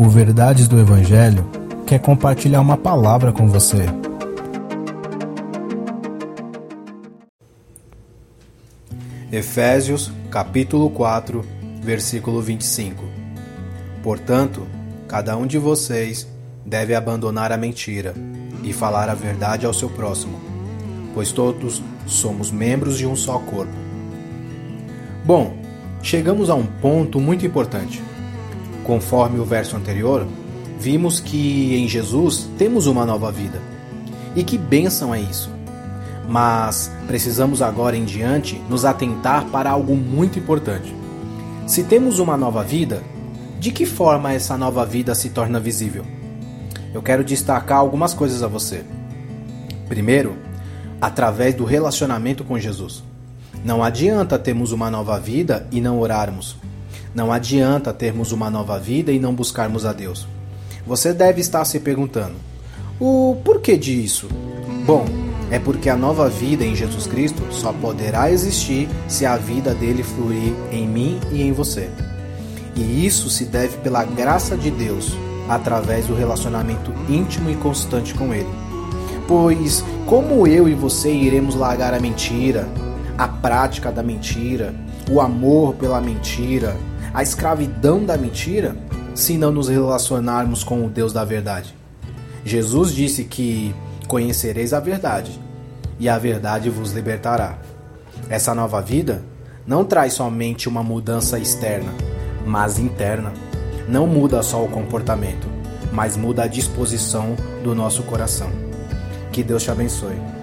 O Verdades do Evangelho quer compartilhar uma palavra com você. Efésios, capítulo 4, versículo 25. Portanto, cada um de vocês deve abandonar a mentira e falar a verdade ao seu próximo, pois todos somos membros de um só corpo. Bom, chegamos a um ponto muito importante. Conforme o verso anterior, vimos que em Jesus temos uma nova vida. E que bênção é isso! Mas precisamos agora em diante nos atentar para algo muito importante. Se temos uma nova vida, de que forma essa nova vida se torna visível? Eu quero destacar algumas coisas a você. Primeiro, através do relacionamento com Jesus. Não adianta termos uma nova vida e não orarmos. Não adianta termos uma nova vida e não buscarmos a Deus. Você deve estar se perguntando: o porquê disso? Bom, é porque a nova vida em Jesus Cristo só poderá existir se a vida dele fluir em mim e em você. E isso se deve pela graça de Deus, através do relacionamento íntimo e constante com Ele. Pois, como eu e você iremos largar a mentira, a prática da mentira, o amor pela mentira, a escravidão da mentira, se não nos relacionarmos com o Deus da verdade? Jesus disse que conhecereis a verdade, e a verdade vos libertará. Essa nova vida não traz somente uma mudança externa, mas interna. Não muda só o comportamento, mas muda a disposição do nosso coração. Que Deus te abençoe.